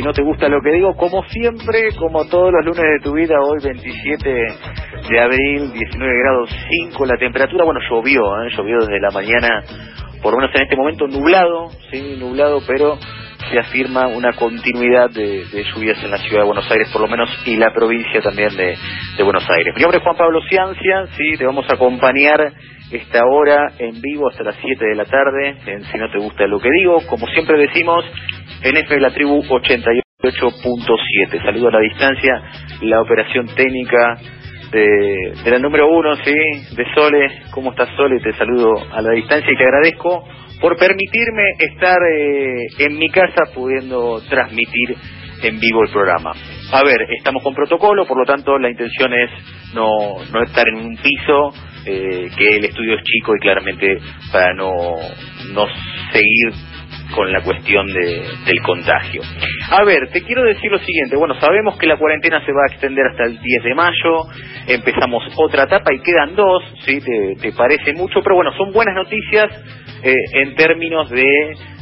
si no te gusta lo que digo, como siempre, como todos los lunes de tu vida, hoy 27 de abril, 19 grados 5 la temperatura, bueno, llovió, ¿eh? llovió desde la mañana, por lo menos en este momento nublado, sí, nublado, pero se afirma una continuidad de, de lluvias en la ciudad de Buenos Aires, por lo menos, y la provincia también de, de Buenos Aires. Mi nombre es Juan Pablo Ciancia, sí, te vamos a acompañar esta hora en vivo hasta las 7 de la tarde, en Si no te gusta lo que digo, como siempre decimos, en F de la Tribu 88.7. Saludo a la distancia, la operación técnica de, de la número uno, sí, de Sole. ¿Cómo estás, Sole? Te saludo a la distancia y te agradezco por permitirme estar eh, en mi casa pudiendo transmitir en vivo el programa. A ver, estamos con protocolo, por lo tanto la intención es no, no estar en un piso, eh, que el estudio es chico y claramente para no, no seguir con la cuestión de, del contagio. A ver, te quiero decir lo siguiente, bueno, sabemos que la cuarentena se va a extender hasta el 10 de mayo, empezamos otra etapa y quedan dos, ¿sí? Te, te parece mucho, pero bueno, son buenas noticias eh, en términos de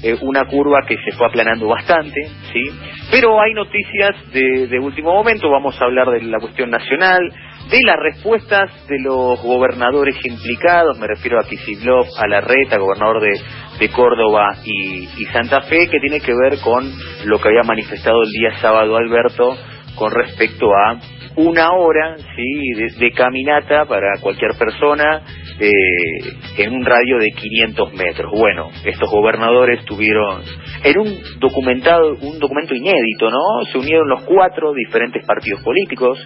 eh, una curva que se fue aplanando bastante, ¿sí? Pero hay noticias de, de último momento, vamos a hablar de la cuestión nacional, de las respuestas de los gobernadores implicados, me refiero a Kicillof, a Larreta, gobernador de, Córdoba y, y Santa Fe, que tiene que ver con lo que había manifestado el día sábado Alberto con respecto a una hora sí de caminata para cualquier persona eh, en un radio de 500 metros. Bueno, estos gobernadores tuvieron en un documentado un documento inédito, ¿no? Se unieron los cuatro diferentes partidos políticos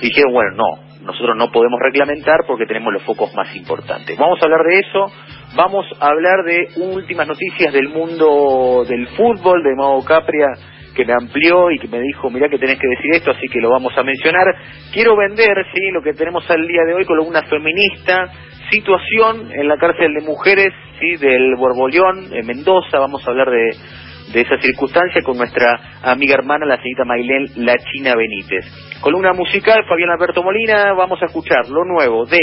y dijeron, bueno, no, nosotros no podemos reglamentar porque tenemos los focos más importantes. Vamos a hablar de eso, vamos a hablar de últimas noticias del mundo del fútbol, de Mago Capria que me amplió y que me dijo, mirá que tenés que decir esto, así que lo vamos a mencionar. Quiero vender, sí, lo que tenemos al día de hoy, columna feminista, situación en la cárcel de mujeres, sí, del Borbollón, en Mendoza, vamos a hablar de, de esa circunstancia con nuestra amiga hermana, la señorita Mailén La China Benítez. Columna musical, Fabián Alberto Molina, vamos a escuchar lo nuevo de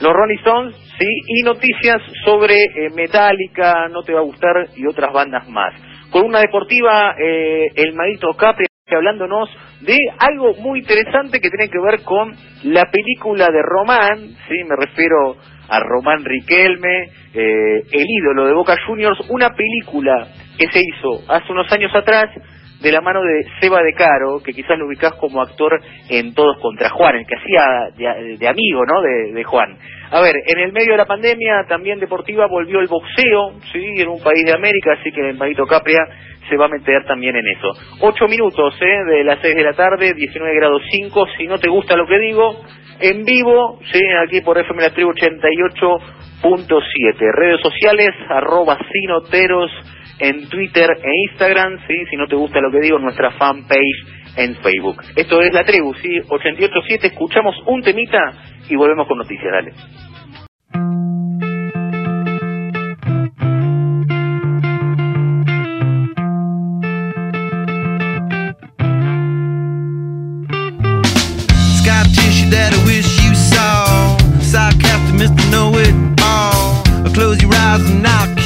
los Ronnie Stones, sí, y noticias sobre eh, Metallica, No Te Va a Gustar y otras bandas más. Columna deportiva, eh, el maestro Capri hablándonos de algo muy interesante que tiene que ver con la película de Román, sí, me refiero a Román Riquelme, eh, el ídolo de Boca Juniors, una película que se hizo hace unos años atrás de la mano de Seba de Caro, que quizás lo ubicás como actor en Todos contra Juan, el que hacía de, amigo, ¿no?, de, de, Juan. A ver, en el medio de la pandemia, también deportiva, volvió el boxeo, sí, en un país de América, así que el Marito Capria se va a meter también en eso. Ocho minutos, ¿eh?, de las seis de la tarde, 19 grados 5, si no te gusta lo que digo, en vivo, sí, aquí por FM La Tribu 88.7. Redes sociales, arroba sinoteros en Twitter e Instagram, sí, si no te gusta lo que digo, nuestra fanpage en Facebook. Esto es La Tribu, sí, 88.7, escuchamos un temita y volvemos con noticias, dale. Close your eyes and I'll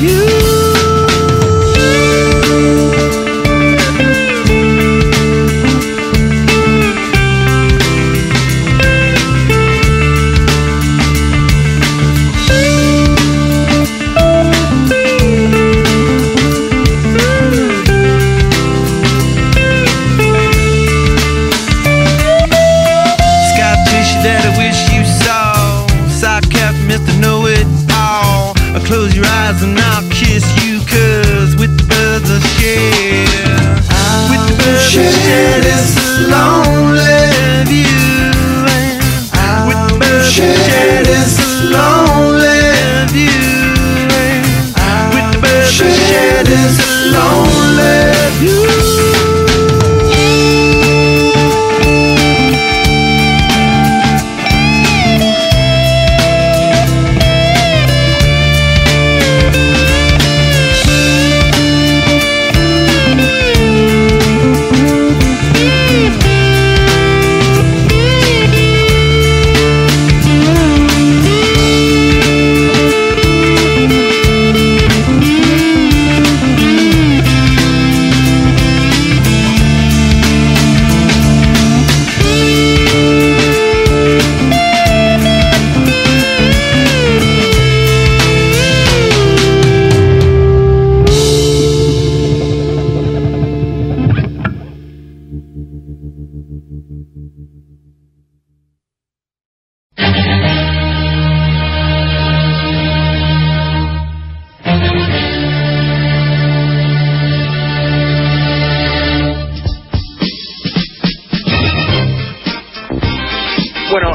you.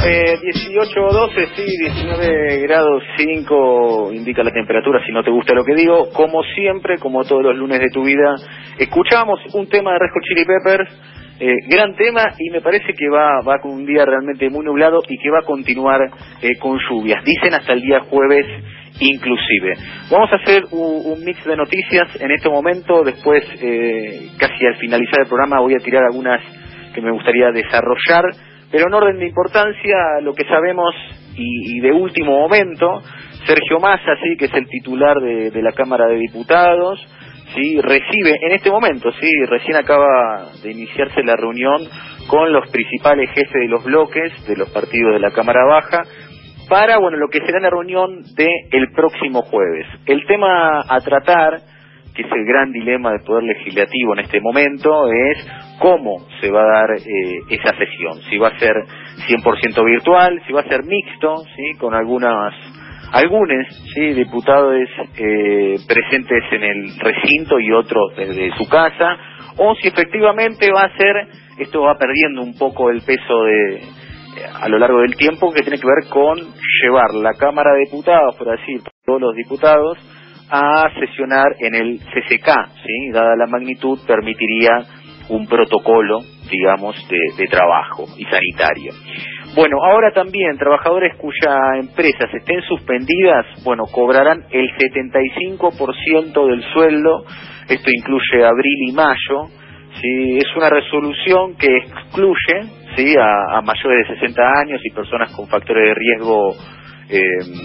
Eh, 18 o 12, sí, 19 grados 5 indica la temperatura, si no te gusta lo que digo. Como siempre, como todos los lunes de tu vida, escuchamos un tema de Red Hot Chili Peppers, eh, gran tema, y me parece que va, va con un día realmente muy nublado y que va a continuar eh, con lluvias. Dicen hasta el día jueves inclusive. Vamos a hacer un, un mix de noticias en este momento, después, eh, casi al finalizar el programa, voy a tirar algunas que me gustaría desarrollar pero en orden de importancia, lo que sabemos y, y de último momento, Sergio Massa, sí, que es el titular de, de la Cámara de Diputados, sí, recibe en este momento, sí, recién acaba de iniciarse la reunión con los principales jefes de los bloques de los partidos de la Cámara Baja para, bueno, lo que será la reunión de el próximo jueves. El tema a tratar que es el gran dilema del Poder Legislativo en este momento, es cómo se va a dar eh, esa sesión. Si va a ser 100% virtual, si va a ser mixto, ¿sí? con algunas algunos ¿sí? diputados eh, presentes en el recinto y otros desde su casa, o si efectivamente va a ser, esto va perdiendo un poco el peso de a lo largo del tiempo que tiene que ver con llevar la Cámara de Diputados, por así todos los diputados, a sesionar en el CCK, ¿sí? dada la magnitud, permitiría un protocolo, digamos, de, de, trabajo y sanitario. Bueno, ahora también trabajadores cuyas empresas estén suspendidas, bueno, cobrarán el 75% del sueldo, esto incluye abril y mayo, ¿sí? es una resolución que excluye ¿sí? a, a mayores de 60 años y personas con factores de riesgo eh,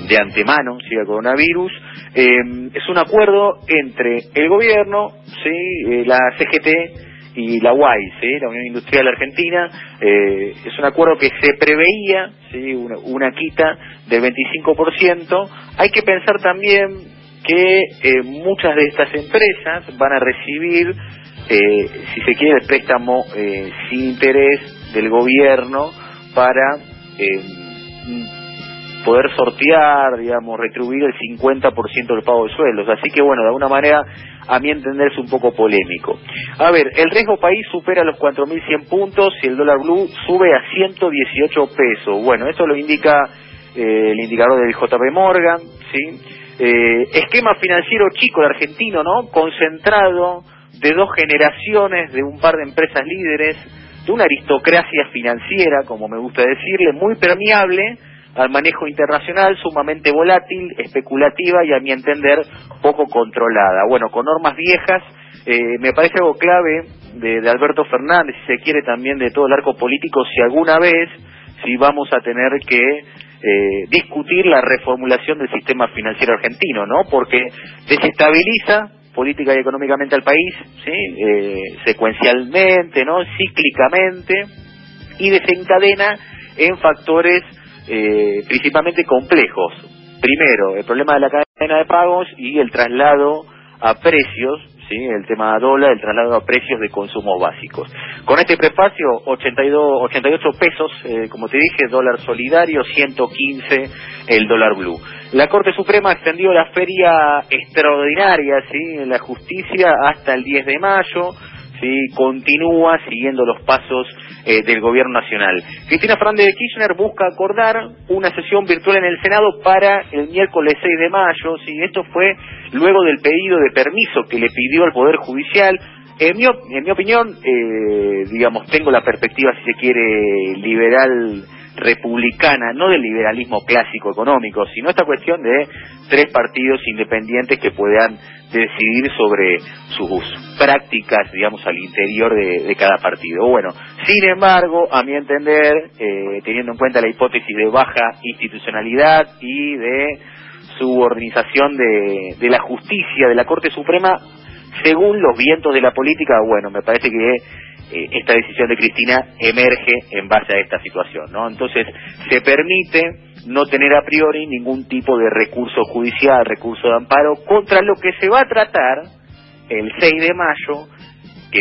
de antemano, ¿sí? al coronavirus, eh, es un acuerdo entre el gobierno, ¿sí? Eh, la CGT y la UAI, ¿sí? la Unión Industrial Argentina, eh, es un acuerdo que se preveía ¿sí? una, quita del 25%. Hay que pensar también que eh, muchas de estas empresas van a recibir, eh, si se quiere, el préstamo eh, sin interés del gobierno para poder sortear, digamos, retribuir el 50% del pago de sueldos. Así que, bueno, de alguna manera, a mi entender, es un poco polémico. A ver, el riesgo país supera los 4.100 puntos y el dólar blue sube a 118 pesos. Bueno, esto lo indica eh, el indicador del JP Morgan, ¿sí? Eh, esquema financiero chico de argentino, ¿no? Concentrado de dos generaciones, de un par de empresas líderes, de una aristocracia financiera, como me gusta decirle, muy permeable al manejo internacional sumamente volátil, especulativa y a mi entender poco controlada. Bueno, con normas viejas, eh, me parece algo clave de, de, Alberto Fernández, si se quiere también de todo el arco político, si alguna vez si vamos a tener que eh, discutir la reformulación del sistema financiero argentino, ¿no? Porque desestabiliza política y económicamente al país, ¿sí? Eh, secuencialmente, ¿no? Cíclicamente y desencadena en factores eh, principalmente complejos. Primero, el problema de la cadena de pagos y el traslado a precios, ¿sí? el tema de dólar, el traslado a precios de consumo básicos. Con este prefacio, 82, 88 pesos, eh, como te dije, dólar solidario, 115 el dólar blue. La Corte Suprema extendió la feria extraordinaria ¿sí? la justicia hasta el 10 de mayo, ¿sí? continúa siguiendo los pasos eh, del gobierno nacional. Cristina Fernández de Kirchner busca acordar una sesión virtual en el Senado para el miércoles 6 de mayo. ¿sí? Esto fue luego del pedido de permiso que le pidió al Poder Judicial. En mi, en mi opinión, eh, digamos, tengo la perspectiva, si se quiere, liberal republicana, no del liberalismo clásico económico, sino esta cuestión de tres partidos independientes que puedan decidir sobre sus prácticas, digamos, al interior de, cada partido. Bueno, sin embargo, a mi entender, eh, teniendo en cuenta la hipótesis de baja institucionalidad y de subordinación de, de la justicia de la Corte Suprema, según los vientos de la política, bueno, me parece que eh, esta decisión de Cristina emerge en base a esta situación, ¿no? Entonces, se permite no tener a priori ningún tipo de recurso judicial, recurso de amparo, contra lo que se va a tratar el 6 de mayo, que,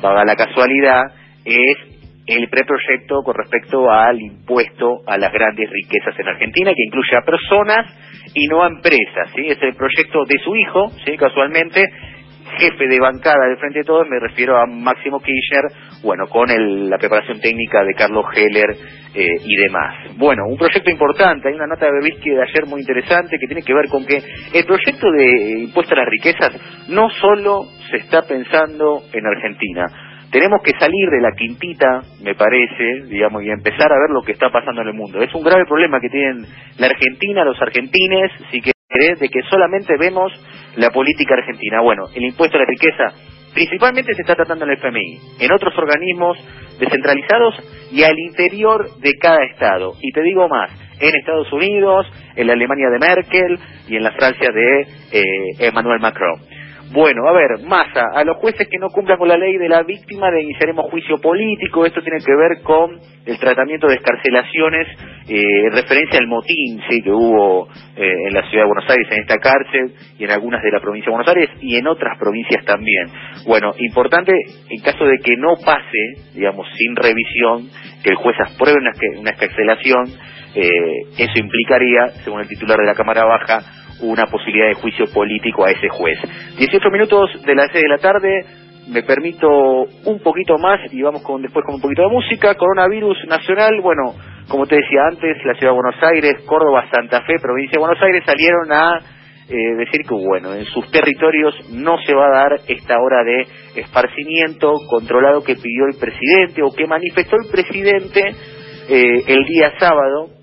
paga la casualidad, es el preproyecto con respecto al impuesto a las grandes riquezas en Argentina, que incluye a personas y no a empresas, ¿sí? Es el proyecto de su hijo, ¿sí? Casualmente, jefe de bancada del Frente de Todos, me refiero a Máximo Kirchner, bueno, con la preparación técnica de Carlos Heller eh, y demás. Bueno, un proyecto importante, hay una nota de Berbisky de ayer muy interesante que tiene que ver con que el proyecto de impuesto a las riquezas no solo se está pensando en Argentina, tenemos que salir de la quintita, me parece, digamos, y empezar a ver lo que está pasando en el mundo. Es un grave problema que tienen la Argentina, los argentines, si querés, de que solamente vemos la política argentina. Bueno, el impuesto a la riqueza principalmente se está tratando en el FMI, en otros organismos descentralizados y al interior de cada estado. Y te digo más, en Estados Unidos, en la Alemania de Merkel y en la Francia de eh, Emmanuel Macron. Bueno, a ver, Massa, a los jueces que no cumplan con la ley de la víctima le iniciaremos juicio político. Esto tiene que ver con el tratamiento de escarcelaciones eh, en referencia al motín sí, que hubo eh, en la ciudad de Buenos Aires, en esta cárcel y en algunas de la provincia de Buenos Aires y en otras provincias también. Bueno, importante, en caso de que no pase, digamos, sin revisión, que el juez apruebe una, una escarcelación, eh, eso implicaría, según el titular de la Cámara Baja, una posibilidad de juicio político a ese juez. 18 minutos de las 6 de la tarde, me permito un poquito más y vamos con después con un poquito de música. Coronavirus nacional, bueno, como te decía antes, la ciudad de Buenos Aires, Córdoba, Santa Fe, provincia de Buenos Aires salieron a eh, decir que, bueno, en sus territorios no se va a dar esta hora de esparcimiento controlado que pidió el presidente o que manifestó el presidente eh, el día sábado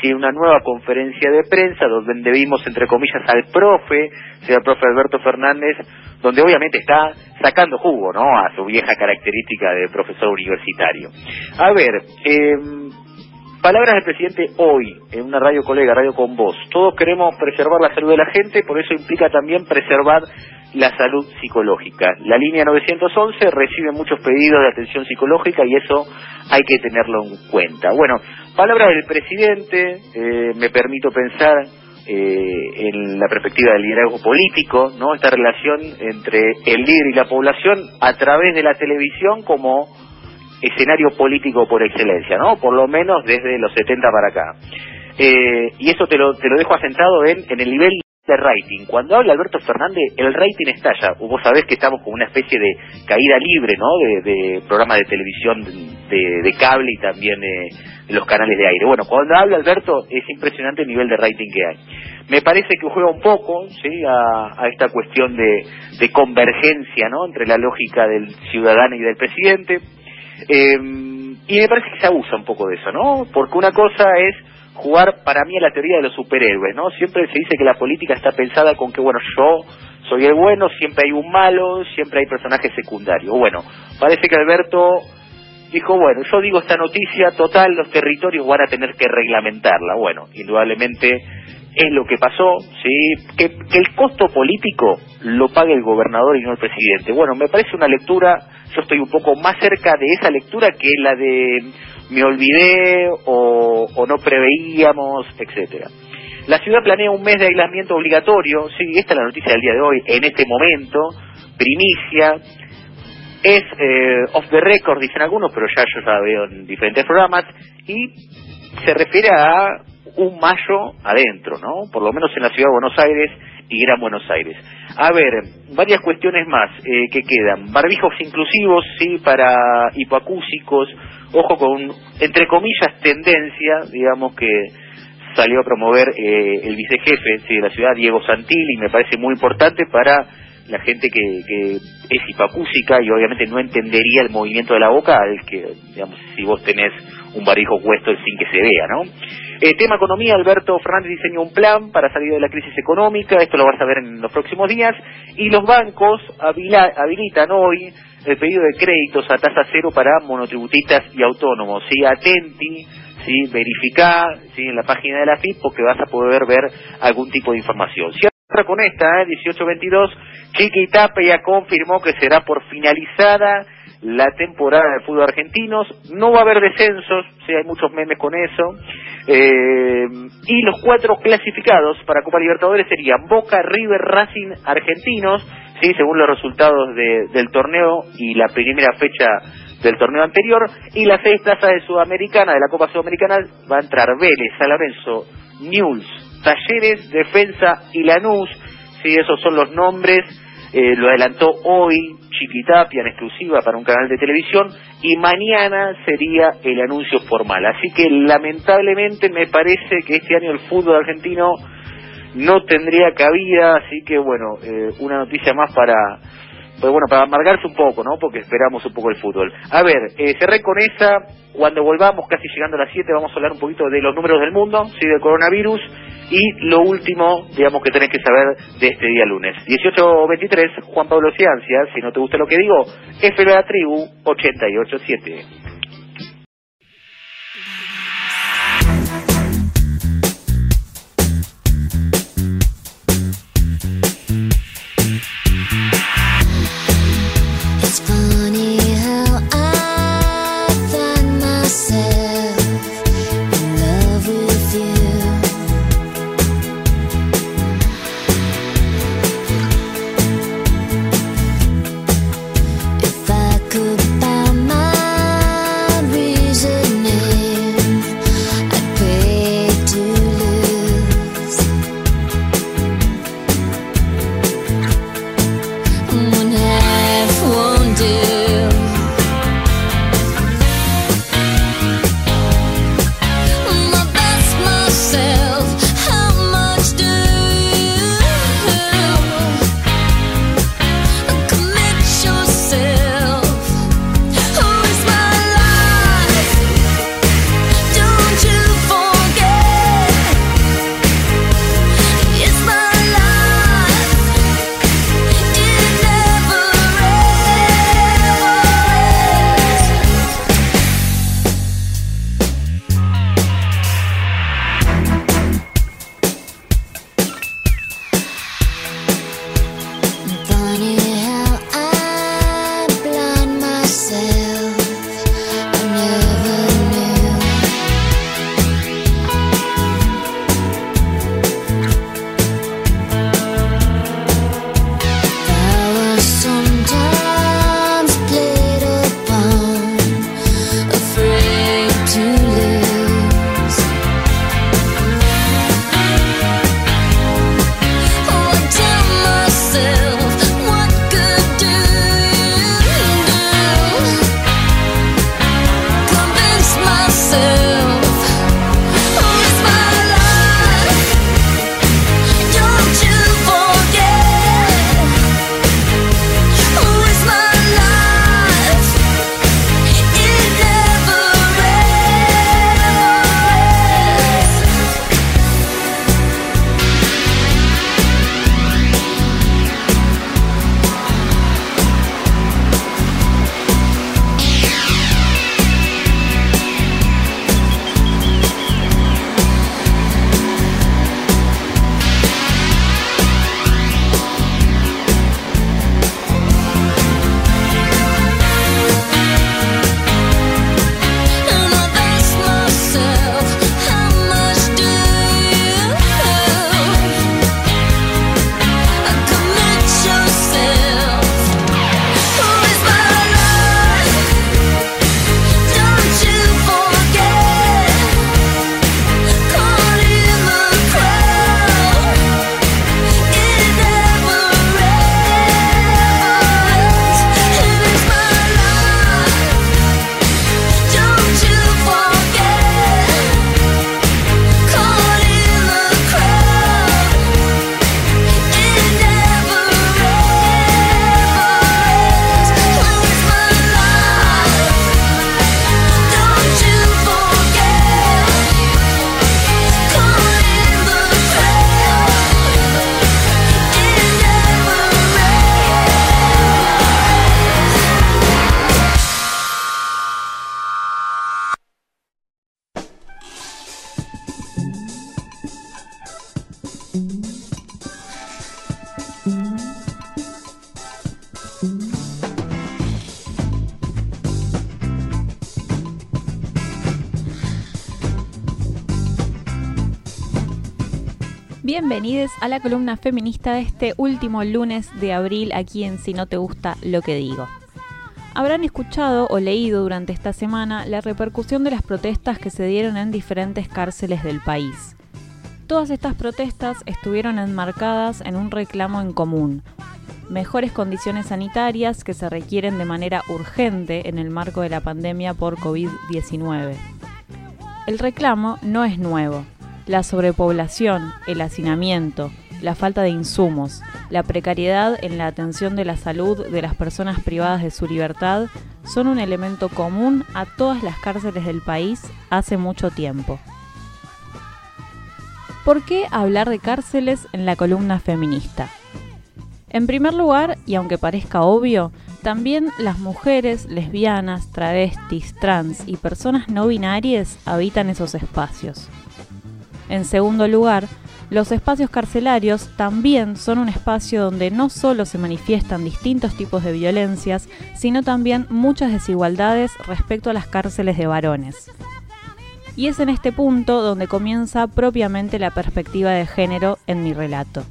sí, una nueva conferencia de prensa donde vimos, entre comillas, al profe, sea el profe Alberto Fernández, donde obviamente está sacando jugo, ¿no?, a su vieja característica de profesor universitario. A ver, eh, Palabras del presidente hoy en una radio colega, Radio con Voz. Todos queremos preservar la salud de la gente, por eso implica también preservar la salud psicológica. La línea 911 recibe muchos pedidos de atención psicológica y eso hay que tenerlo en cuenta. Bueno, palabras del presidente, eh, me permito pensar eh, en la perspectiva del liderazgo político, ¿no? Esta relación entre el líder y la población a través de la televisión como escenario político por excelencia, ¿no? Por lo menos desde los 70 para acá. Eh, y eso te lo, te lo dejo asentado en, en el nivel de rating. Cuando habla Alberto Fernández, el rating estalla. Vos sabés que estamos con una especie de caída libre, ¿no? De, de programas de televisión de, de, cable y también los canales de aire. Bueno, cuando habla Alberto es impresionante el nivel de rating que hay. Me parece que juega un poco, ¿sí? A, a esta cuestión de, de convergencia, ¿no? Entre la lógica del ciudadano y del presidente. Eh, y me parece que se abusa un poco de eso, ¿no? Porque una cosa es jugar para mí a la teoría de los superhéroes, ¿no? Siempre se dice que la política está pensada con que, bueno, yo soy el bueno, siempre hay un malo, siempre hay personajes secundarios. Bueno, parece que Alberto dijo, bueno, yo digo esta noticia, total, los territorios van a tener que reglamentarla. Bueno, indudablemente es lo que pasó, ¿sí? Que, el costo político lo pague el gobernador y no el presidente. Bueno, me parece una lectura, yo estoy un poco más cerca de esa lectura que la de me olvidé o, o no preveíamos, etcétera. La ciudad planea un mes de aislamiento obligatorio, sí, esta es la noticia del día de hoy, en este momento, primicia, es eh, off the record, dicen algunos, pero ya yo ya veo en diferentes programas, y se refiere a un mayo adentro, ¿no? Por lo menos en la ciudad de Buenos Aires y Gran Buenos Aires. A ver, varias cuestiones más eh, que quedan. Barbijos inclusivos, sí, para hipoacúsicos, ojo con, entre comillas, tendencia, digamos que salió a promover eh, el vicejefe sí, de la ciudad, Diego Santilli, me parece muy importante para la gente que, que es hipacúsica y obviamente no entendería el movimiento de la boca al que, digamos, si vos tenés un barbijo puesto sin que se vea, ¿no? Eh, tema economía, Alberto Fernández diseñó un plan para salir de la crisis económica, esto lo vas a ver en los próximos días, y los bancos habilitan hoy el pedido de créditos a tasa cero para monotributistas y autónomos, ¿sí? Atenti, ¿sí? Verificá, ¿sí? En la página de la FIP porque vas a poder ver algún tipo de información. Cierra con esta, ¿eh? 1822, Chiqui Tape ya confirmó que será por finalizada la temporada de fútbol argentinos. No va a haber descensos, sí, hay muchos memes con eso. Eh, y los cuatro clasificados para Copa Libertadores serían Boca, River, Racing, Argentinos, sí, según los resultados de, del torneo y la primera fecha del torneo anterior. Y seis plazas de Sudamericana, de la Copa Sudamericana, va a entrar Vélez, San News, Talleres, Defensa y Lanús. Sí, esos son los nombres. Eh, lo adelantó hoy Chiquitapia en exclusiva para un canal de televisión y mañana sería el anuncio formal. Así que lamentablemente me parece que este año el fútbol argentino no tendría cabida, así que bueno, eh, una noticia más para pues bueno, para amargarse un poco, ¿no? Porque esperamos un poco el fútbol. A ver, eh, cerré con esa, cuando volvamos, casi llegando a las 7, vamos a hablar un poquito de los números del mundo, sí, del coronavirus, y lo último, digamos, que tenés que saber de este día lunes. 18.23, Juan Pablo Ciancia, si no te gusta lo que digo, F de la tribu, 88.7. Bienvenidos a la columna feminista de este último lunes de abril aquí en Si no te gusta lo que digo. Habrán escuchado o leído durante esta semana la repercusión de las protestas que se dieron en diferentes cárceles del país. Todas estas protestas estuvieron enmarcadas en un reclamo en común, mejores condiciones sanitarias que se requieren de manera urgente en el marco de la pandemia por COVID-19. El reclamo no es nuevo. La sobrepoblación, el hacinamiento, la falta de insumos, la precariedad en la atención de la salud de las personas privadas de su libertad son un elemento común a todas las cárceles del país hace mucho tiempo. ¿Por qué hablar de cárceles en la columna feminista? En primer lugar, y aunque parezca obvio, también las mujeres, lesbianas, travestis, trans y personas no binarias habitan esos espacios. En segundo lugar, los espacios carcelarios también son un espacio donde no solo se manifiestan distintos tipos de violencias, sino también muchas desigualdades respecto a las cárceles de varones. Y es en este punto donde comienza propiamente la perspectiva de género en mi relato.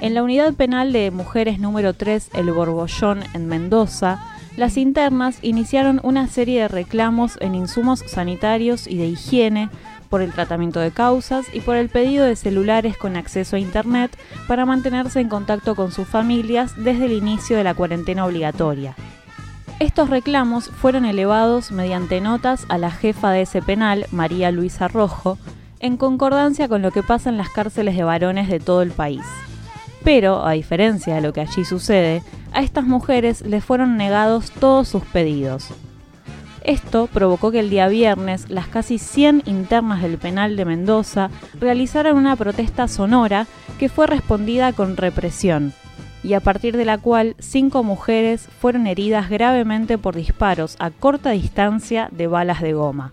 En la unidad penal de mujeres número 3, El Borbollón, en Mendoza, las internas iniciaron una serie de reclamos en insumos sanitarios y de higiene por el tratamiento de causas y por el pedido de celulares con acceso a Internet para mantenerse en contacto con sus familias desde el inicio de la cuarentena obligatoria. Estos reclamos fueron elevados mediante notas a la jefa de ese penal, María Luisa Rojo, en concordancia con lo que pasa en las cárceles de varones de todo el país. Pero, a diferencia de lo que allí sucede, a estas mujeres les fueron negados todos sus pedidos, esto provocó que el día viernes las casi 100 internas del penal de Mendoza realizaran una protesta sonora que fue respondida con represión, y a partir de la cual cinco mujeres fueron heridas gravemente por disparos a corta distancia de balas de goma.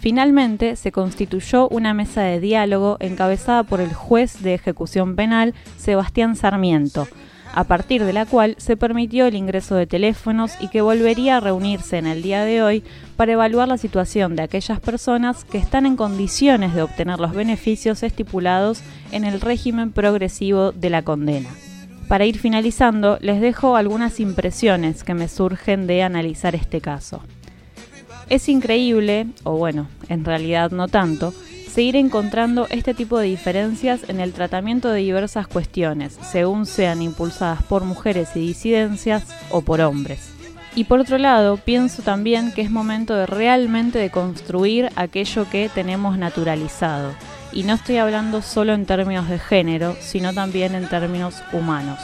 Finalmente se constituyó una mesa de diálogo encabezada por el juez de ejecución penal Sebastián Sarmiento, a partir de la cual se permitió el ingreso de teléfonos y que volvería a reunirse en el día de hoy para evaluar la situación de aquellas personas que están en condiciones de obtener los beneficios estipulados en el régimen progresivo de la condena. Para ir finalizando, les dejo algunas impresiones que me surgen de analizar este caso. Es increíble, o bueno, en realidad no tanto, seguir encontrando este tipo de diferencias en el tratamiento de diversas cuestiones, según sean impulsadas por mujeres y disidencias o por hombres. Y por otro lado, pienso también que es momento de realmente de construir aquello que tenemos naturalizado. Y no estoy hablando solo en términos de género, sino también en términos humanos.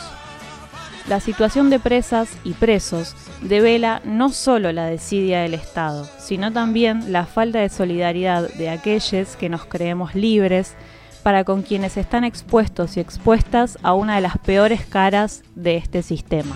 La situación de presas y presos devela no solo la desidia del Estado, sino también la falta de solidaridad de aquellos que nos creemos libres para con quienes están expuestos y expuestas a una de las peores caras de este sistema.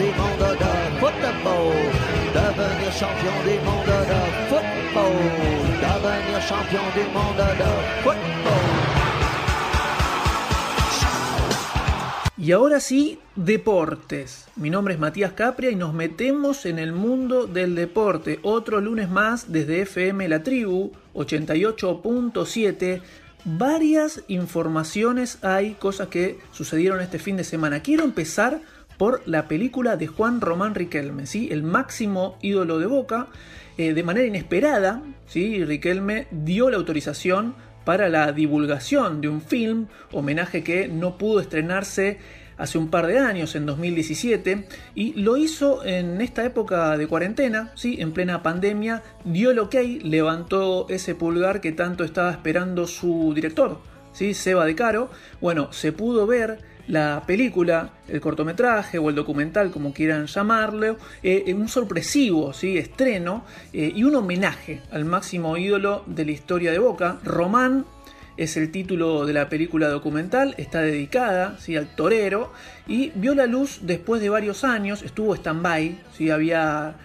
Des mondes de football. Devenir champion des mondes de football. Devenir champion du monde de football. Y ahora sí, deportes. Mi nombre es Matías Capria y nos metemos en el mundo del deporte. Otro lunes más desde FM La Tribu 88.7. Varias informaciones hay, cosas que sucedieron este fin de semana. Quiero empezar por la película de Juan Román Riquelme, ¿sí? el máximo ídolo de Boca. Eh, de manera inesperada, ¿sí? Riquelme dio la autorización para la divulgación de un film, homenaje que no pudo estrenarse hace un par de años, en 2017, y lo hizo en esta época de cuarentena, ¿sí? en plena pandemia, dio el ok, levantó ese pulgar que tanto estaba esperando su director, ¿sí? Seba de Caro. Bueno, se pudo ver la película, el cortometraje o el documental, como quieran llamarlo, eh, un sorpresivo estreno eh, y un homenaje al máximo ídolo de la historia de Boca, Román. Es el título de la película documental, está dedicada al torero y vio la luz después de varios años, estuvo stand-by, había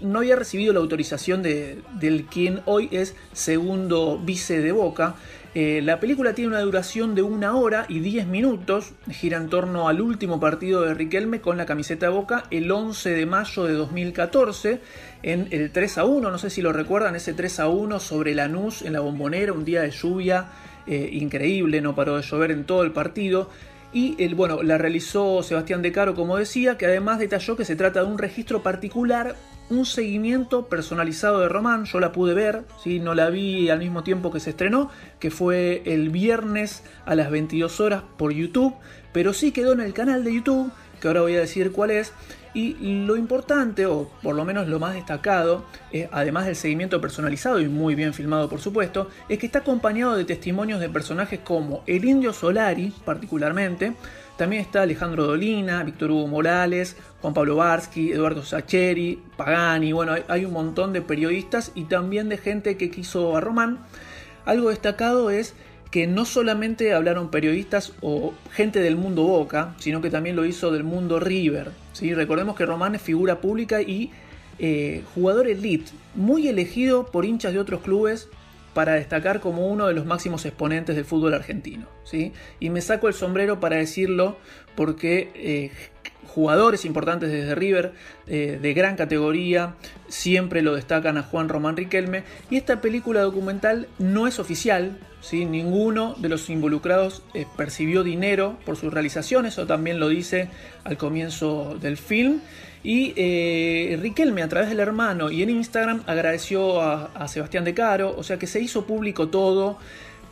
no había recibido la autorización de, del quien hoy es segundo vice de Boca. Eh, la película tiene una duración de una hora y 10 minutos, gira en torno al último partido de Riquelme con la camiseta de Boca el 11 de mayo de 2014 en el 3 a 1, no sé si lo recuerdan, ese 3 a 1 sobre Lanús en la bombonera, un día de lluvia eh, increíble, no paró de llover en todo el partido. Y el, bueno, la realizó Sebastián De Caro, como decía, que además detalló que se trata de un registro particular, un seguimiento personalizado de Román. Yo la pude ver, ¿sí? no la vi al mismo tiempo que se estrenó, que fue el viernes a las 22 horas por YouTube, pero sí quedó en el canal de YouTube, que ahora voy a decir cuál es. Y lo importante, o por lo menos lo más destacado, eh, además del seguimiento personalizado y muy bien filmado por supuesto, es que está acompañado de testimonios de personajes como el Indio Solari, particularmente, también está Alejandro Dolina, Víctor Hugo Morales, Juan Pablo Barsky, Eduardo Sacheri, Pagani, bueno, hay, un montón de periodistas y también de gente que quiso a Román. Algo destacado es que no solamente hablaron periodistas o gente del mundo Boca, sino que también lo hizo del mundo River. ¿sí? Recordemos que Román es figura pública y eh, jugador elite, muy elegido por hinchas de otros clubes para destacar como uno de los máximos exponentes del fútbol argentino. ¿sí? Y me saco el sombrero para decirlo porque eh, jugadores importantes desde River, eh, de gran categoría, siempre lo destacan a Juan Román Riquelme. Y esta película documental no es oficial, ¿sí? ninguno de los involucrados eh, percibió dinero por su realización, eso también lo dice al comienzo del film. Y eh, Riquelme a través del hermano y en Instagram agradeció a Sebastián De Caro, o sea que se hizo público todo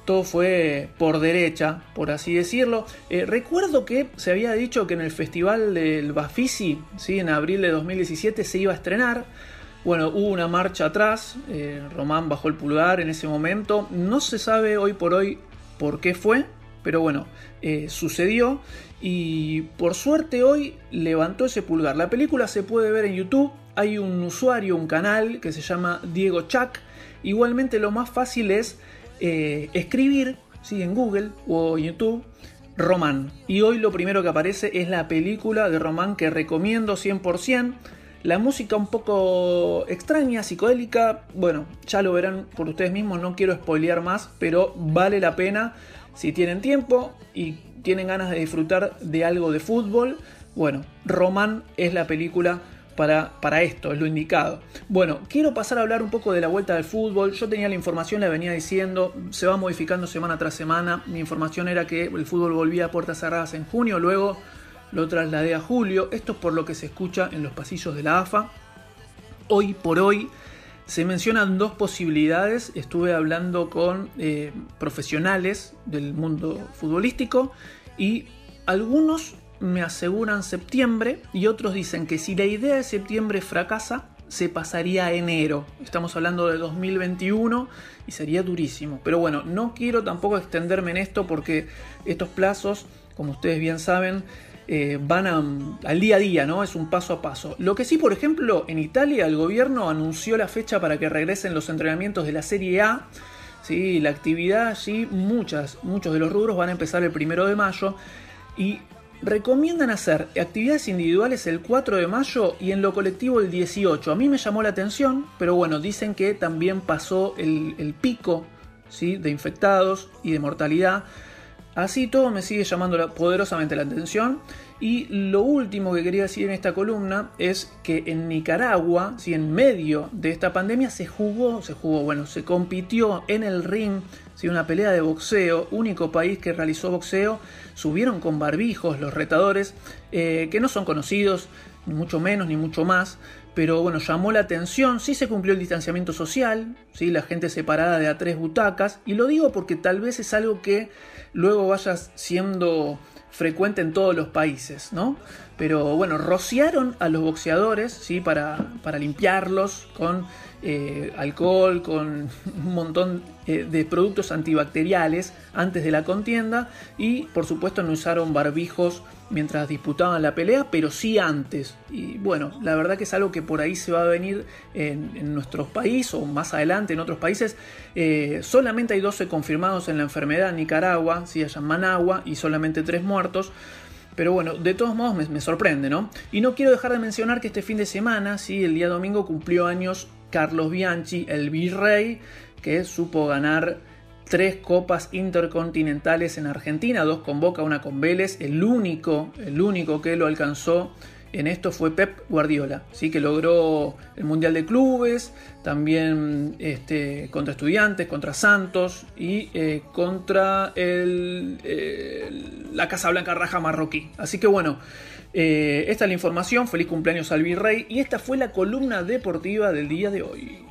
todo fue por derecha, por así decirlo. Eh, recuerdo que se había dicho que en el festival del Bafisi, en abril de 2017, se iba a estrenar. Bueno, hubo una marcha atrás, eh, Román bajó el pulgar en ese momento. No se sabe hoy por hoy por qué fue, pero bueno, eh, sucedió y por suerte hoy levantó ese pulgar. La película se puede ver en YouTube, hay un usuario, un canal que se llama Diego Chac. Igualmente lo más fácil es eh, escribir ¿sí? en Google o YouTube Román. Y hoy lo primero que aparece es la película de Román que recomiendo 100%. La música un poco extraña, psicodélica, bueno, ya lo verán por ustedes mismos, no quiero spoilear más, pero vale la pena si tienen tiempo y tienen ganas de disfrutar de algo de fútbol. Bueno, Román es la película para, esto, es lo indicado. Bueno, quiero pasar a hablar un poco de la vuelta del fútbol. Yo tenía la información, la venía diciendo, se va modificando semana tras semana. Mi información era que el fútbol volvía a puertas cerradas en junio, luego lo trasladé a julio. Esto es por lo que se escucha en los pasillos de la AFA. Hoy por hoy se mencionan dos posibilidades. Estuve hablando con eh, profesionales del mundo futbolístico y algunos me aseguran septiembre y otros dicen que si la idea de septiembre fracasa, se pasaría a enero. Estamos hablando de 2021 y sería durísimo. Pero bueno, no quiero tampoco extenderme en esto porque estos plazos, como ustedes bien saben, eh, van al día a día, ¿no? Es un paso a paso. Lo que sí, por ejemplo, en Italia el gobierno anunció la fecha para que regresen los entrenamientos de la Serie A. Sí, la actividad allí, muchas, muchos de los rubros van a empezar el primero de mayo. Y recomiendan hacer actividades individuales el 4 de mayo y en lo colectivo el 18. A mí me llamó la atención, pero bueno, dicen que también pasó el, el pico ¿sí? de infectados y de mortalidad. Así todo me sigue llamando la- poderosamente la atención. Y lo último que quería decir en esta columna es que en Nicaragua, si en medio de esta pandemia se jugó, se jugó, bueno, se compitió en el ring, una pelea de boxeo, único país que realizó boxeo, subieron con barbijos los retadores, eh, que no son conocidos, ni mucho menos, ni mucho más, pero bueno, llamó la atención, sí se cumplió el distanciamiento social, ¿sí? la gente separada de a tres butacas, y lo digo porque tal vez es algo que luego vaya siendo frecuente en todos los países, ¿no? Pero bueno, rociaron a los boxeadores, ¿sí? Para, para limpiarlos con eh, alcohol, con un montón eh, de productos antibacteriales antes de la contienda y por supuesto no usaron barbijos mientras disputaban la pelea, pero sí antes. Y bueno, la verdad que es algo que por ahí se va a venir en, en nuestros países o más adelante en otros países. Eh, solamente hay 12 confirmados en la enfermedad en Nicaragua, si allá en Managua, y solamente 3 muertos. Pero bueno, de todos modos me, me sorprende, ¿no? Y no quiero dejar de mencionar que este fin de semana, sí, el día domingo cumplió años Carlos Bianchi, el virrey, que supo ganar tres copas intercontinentales en Argentina, dos con Boca, una con Vélez. El único, el único que lo alcanzó en esto fue Pep Guardiola, ¿sí? que logró el Mundial de Clubes, también este, contra Estudiantes, contra Santos y eh, contra el, eh, la Casa Blanca Raja Marroquí. Así que bueno, eh, esta es la información, feliz cumpleaños al Virrey y esta fue la columna deportiva del día de hoy.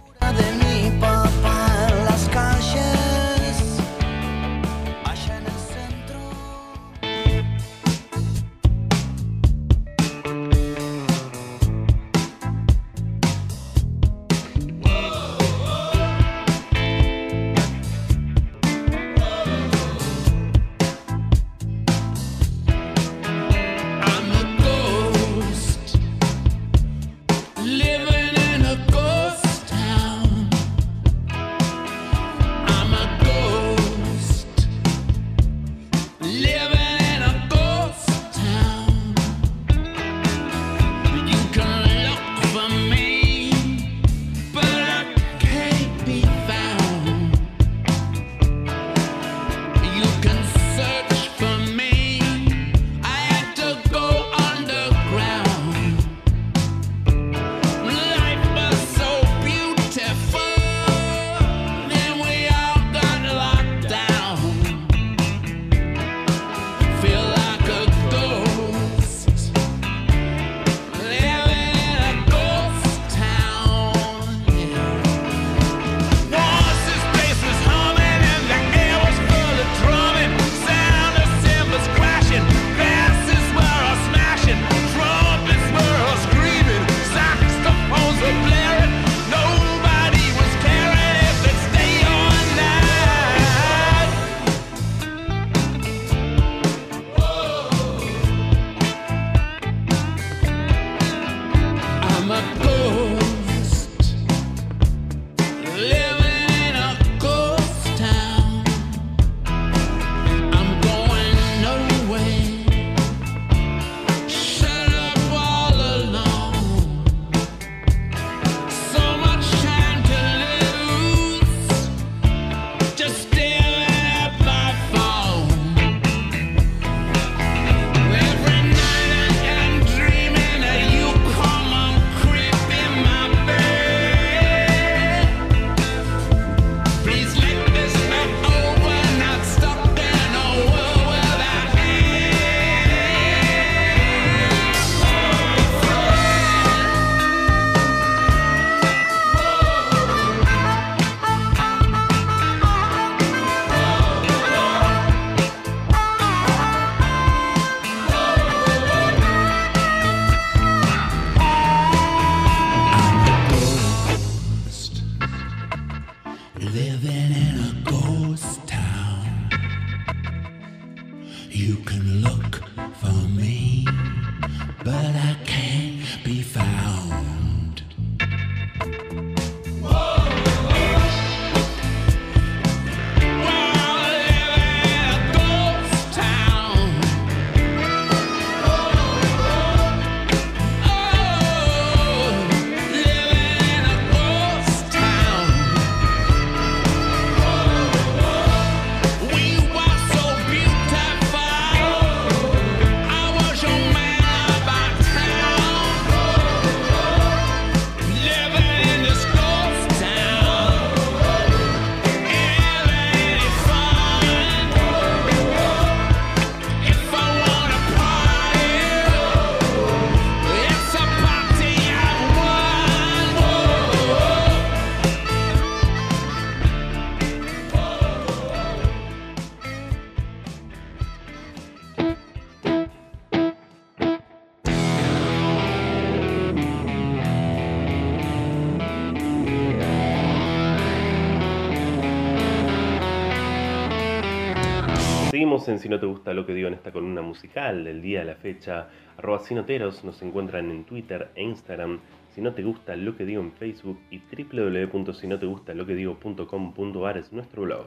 Si no te gusta lo que digo en esta columna musical del día de la fecha. Arroba Sinoteros nos encuentran en Twitter e Instagram. Si no te gusta lo que digo en Facebook y www.sinotegustaloquedigo.com.ar es nuestro blog.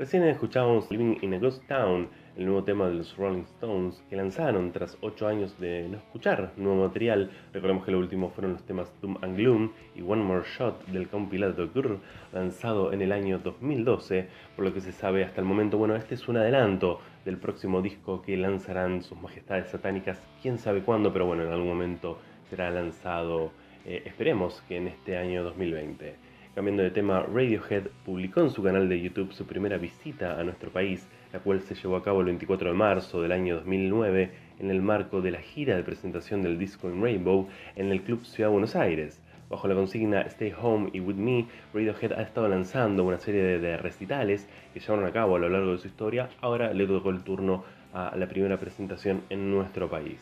Recién escuchábamos Living in a Ghost Town, el nuevo tema de los Rolling Stones, que lanzaron tras 8 años de no escuchar nuevo material. Recordemos que lo último fueron los temas Doom and Gloom y One More Shot del compilado Grr, lanzado en el año 2012. Por lo que se sabe hasta el momento, bueno, este es un adelanto del próximo disco que lanzarán sus majestades satánicas, quién sabe cuándo, pero bueno, en algún momento será lanzado, eh, esperemos que en este año 2020. Cambiando de tema, Radiohead publicó en su canal de YouTube su primera visita a nuestro país, la cual se llevó a cabo el 24 de marzo del año 2009 en el marco de la gira de presentación del disco en Rainbow en el Club Ciudad Buenos Aires. Bajo la consigna Stay Home y With Me, Radiohead ha estado lanzando una serie de, recitales que llevaron a cabo a lo largo de su historia. Ahora le tocó el turno a la primera presentación en nuestro país.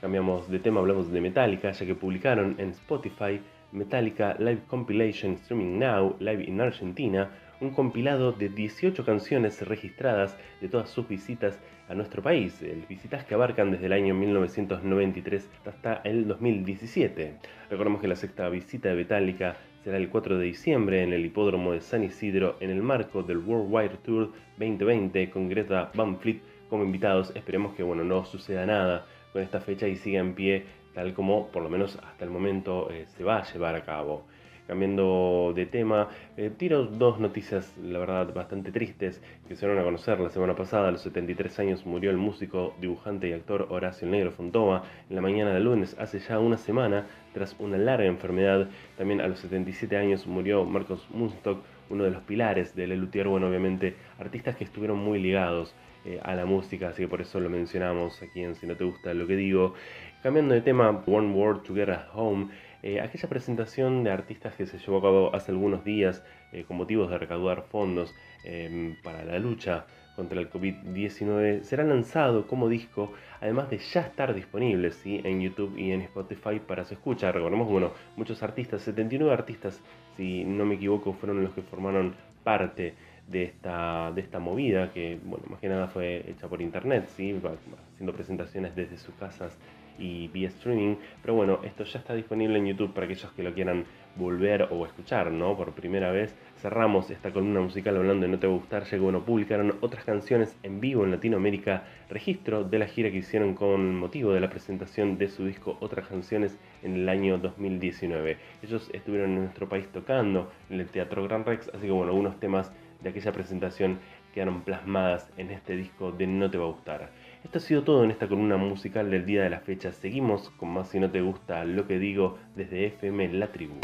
Cambiamos de tema, hablamos de Metallica, ya que publicaron en Spotify Metallica Live Compilation Streaming Now, Live in Argentina, un compilado de 18 canciones registradas de todas sus visitas a nuestro país, visitas que abarcan desde el año 1993 hasta el 2017. Recordemos que la sexta visita de Metallica será el 4 de diciembre en el hipódromo de San Isidro en el marco del Worldwide Tour 2020 con Greta Van Fleet como invitados. Esperemos que bueno, no suceda nada con esta fecha y siga en pie tal como por lo menos hasta el momento eh, se va a llevar a cabo. Cambiando de tema, eh, tiro dos noticias, la verdad, bastante tristes que se dieron a conocer la semana pasada. A los 73 años murió el músico, dibujante y actor Horacio Negro Fontoma. En la mañana del lunes, hace ya una semana, tras una larga enfermedad. También a los 77 años murió Marcos Munstock, uno de los pilares del Luthier. Bueno, obviamente, artistas que estuvieron muy ligados eh, a la música, así que por eso lo mencionamos aquí en Si no te gusta lo que digo. Cambiando de tema, One World Together at Home, eh, aquella presentación de artistas que se llevó a cabo hace algunos días eh, con motivos de recaudar fondos em, para la lucha contra el COVID-19 será lanzado como disco, además de ya estar disponible ¿sí? en YouTube y en Spotify para su escucha. Recordemos, bueno, muchos artistas, 79 artistas, si no me equivoco, fueron los que formaron parte de esta, de esta movida, que bueno, más que nada fue hecha por internet, ¿sí? haciendo presentaciones desde sus casas y vía streaming. Pero bueno, esto ya está disponible en YouTube para aquellos que lo quieran volver o escuchar, ¿no? Por primera vez. Cerramos esta columna musical hablando de No Te Va a Gustar, que bueno, publicaron otras canciones en vivo en Latinoamérica, registro de la gira que hicieron con motivo de la presentación de su disco Otras Canciones en el año 2019. Ellos estuvieron en nuestro país tocando en el Teatro Gran Rex, así que bueno, algunos temas de aquella presentación quedaron plasmadas en este disco de No Te Va a Gustar. Esto ha sido todo en esta columna musical del día de la fecha. Seguimos con más si no te gusta lo que digo desde FM La Tribu.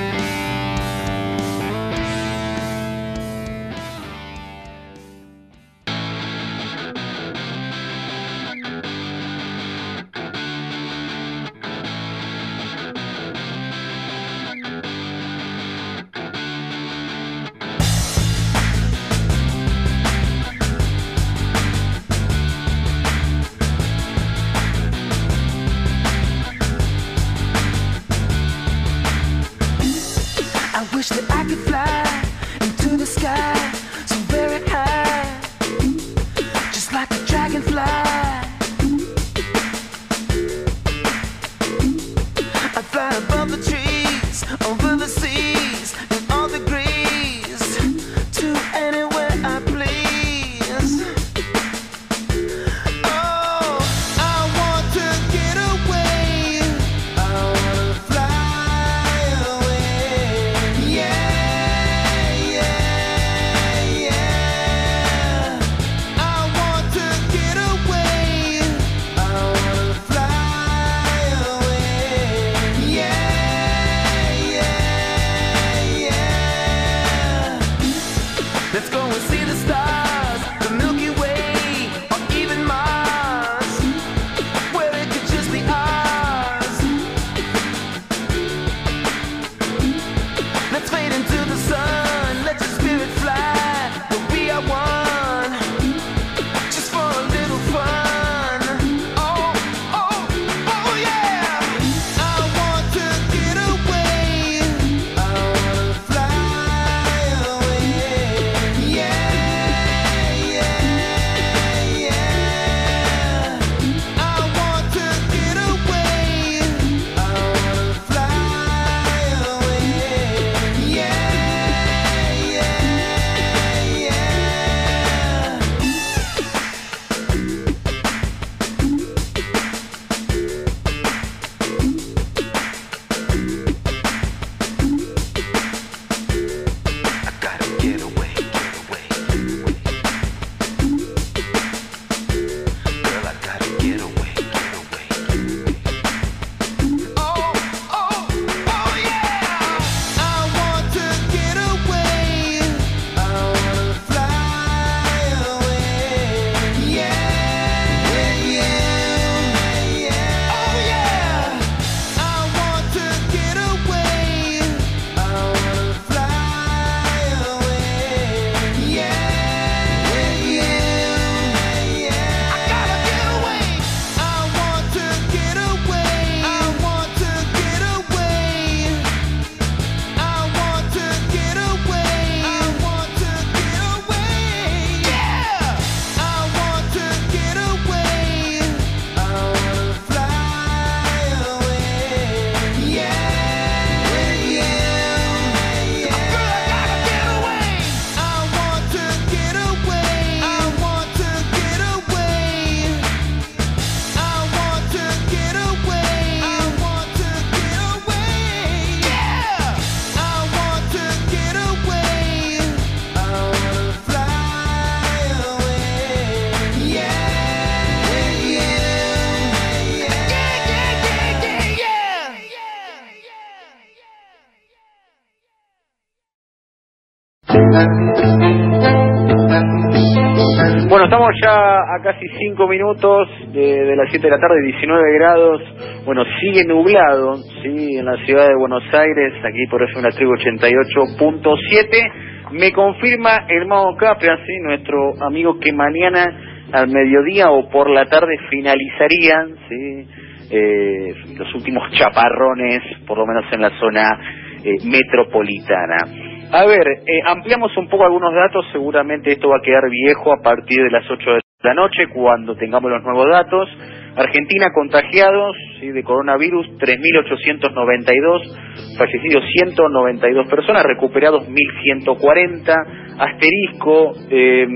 Bueno, estamos ya a casi 5 minutos de, las 7 de la tarde, 19 grados. Bueno, sigue nublado, sí, en la ciudad de Buenos Aires, aquí por eso la tribu 88.7. Me confirma el Mago Capria, sí, nuestro amigo que mañana al mediodía o por la tarde finalizarían, sí, eh, los últimos chaparrones, por lo menos en la zona eh, metropolitana. A ver, eh, ampliamos un poco algunos datos, seguramente esto va a quedar viejo a partir de las 8 de la noche cuando tengamos los nuevos datos. Argentina contagiados ¿sí? de coronavirus 3.892, fallecidos 192 personas, recuperados 1.140, asterisco, eh, eh,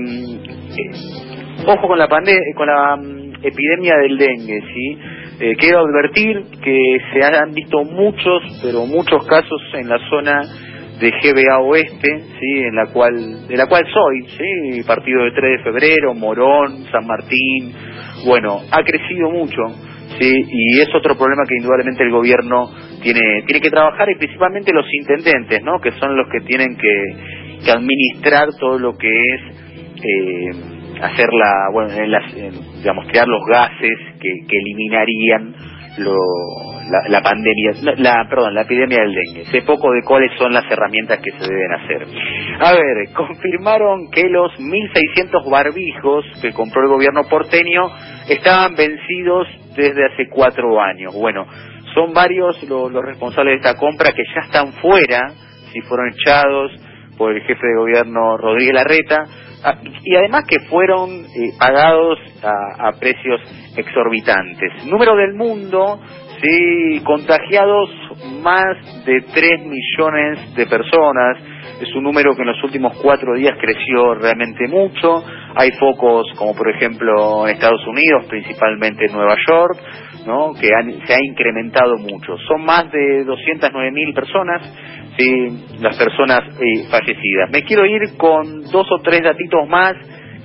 ojo con la con la mm, epidemia del dengue, ¿sí? Eh, quiero advertir que se han visto muchos, pero muchos casos en la zona de GBA Oeste, sí, en la cual, de la cual soy, sí, partido de 3 de febrero, Morón, San Martín, bueno, ha crecido mucho, sí, y es otro problema que indudablemente el gobierno tiene, tiene que trabajar y principalmente los intendentes, ¿no? Que son los que tienen que, que administrar todo lo que es eh, hacer la, bueno, en las, en, digamos, crear los gases que, que eliminarían lo, la, la pandemia, la, perdón, la epidemia del dengue. Sé poco de cuáles son las herramientas que se deben hacer. A ver, confirmaron que los 1.600 barbijos que compró el gobierno porteño estaban vencidos desde hace cuatro años. Bueno, son varios los, los responsables de esta compra que ya están fuera, si fueron echados por el jefe de gobierno Rodríguez Larreta, y además que fueron eh, pagados a, a precios exorbitantes. Número del mundo, sí, contagiados más de 3 millones de personas. Es un número que en los últimos cuatro días creció realmente mucho. Hay focos como por ejemplo en Estados Unidos, principalmente en Nueva York, ¿no? que han, se ha incrementado mucho. Son más de 209 mil personas sí, las personas eh, fallecidas. Me quiero ir con dos o tres datitos más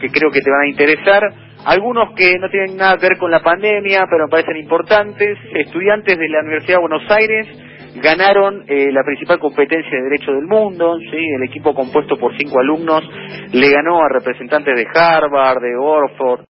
que creo que te van a interesar. Algunos que no tienen nada que ver con la pandemia, pero me parecen importantes. Estudiantes de la Universidad de Buenos Aires ganaron eh, la principal competencia de Derecho del mundo. ¿sí? El equipo compuesto por cinco alumnos le ganó a representantes de Harvard, de Oxford,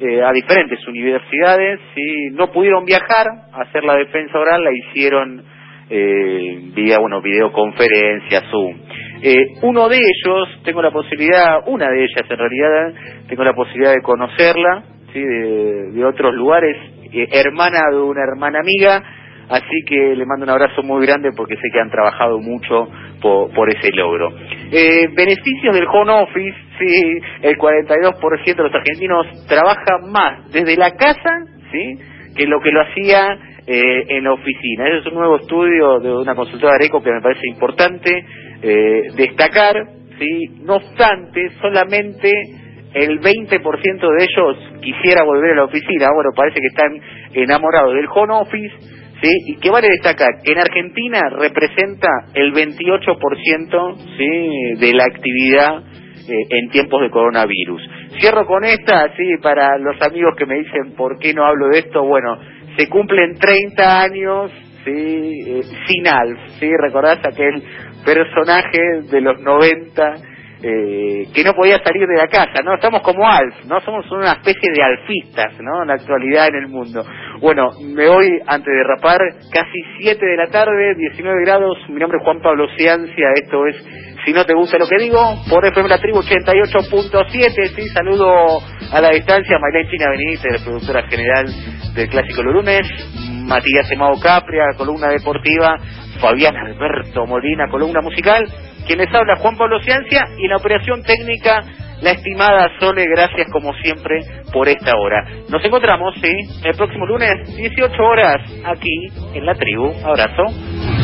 eh, a diferentes universidades. ¿sí? No pudieron viajar a hacer la defensa oral, la hicieron eh, vía bueno, videoconferencia, Zoom. Eh, uno de ellos, tengo la posibilidad, una de ellas en realidad, tengo la posibilidad de conocerla, ¿sí? de, otros lugares, eh, hermana de una hermana amiga, así que le mando un abrazo muy grande porque sé que han trabajado mucho por, ese logro. Eh, beneficios del home office, sí, el 42% de los argentinos trabajan más desde la casa, sí, que lo que lo hacía eh, en la oficina. Ese es un nuevo estudio de una consultora Areco que me parece importante eh, destacar, ¿sí? No obstante, solamente el 20% de ellos quisiera volver a la oficina. Bueno, parece que están enamorados del home office, ¿sí? Y que vale destacar en Argentina representa el 28%, ¿sí? De la actividad eh, en tiempos de coronavirus. Cierro con esta, sí, para los amigos que me dicen por qué no hablo de esto, bueno, se cumplen 30 años, sí, eh, sin Alf, sí, recordás aquel personaje de los 90 eh, que no podía salir de la casa, ¿no? Estamos como Alf, ¿no? Somos una especie de alfistas, ¿no? En la actualidad en el mundo. Bueno, me voy antes de rapar, casi 7 de la tarde, 19 grados, mi nombre es Juan Pablo Ciancia, esto es si no te gusta lo que digo, por FM La Tribu 88.7, sí, saludo a la distancia, Maylene China Benítez, productora general del Clásico los lunes, Matías Emao Capria, columna deportiva, Fabián Alberto Molina, columna musical, quien les habla Juan Pablo Ciancia y la operación técnica la estimada Sole, gracias como siempre por esta hora. Nos encontramos, sí, el próximo lunes, 18 horas, aquí en La Tribu. Abrazo.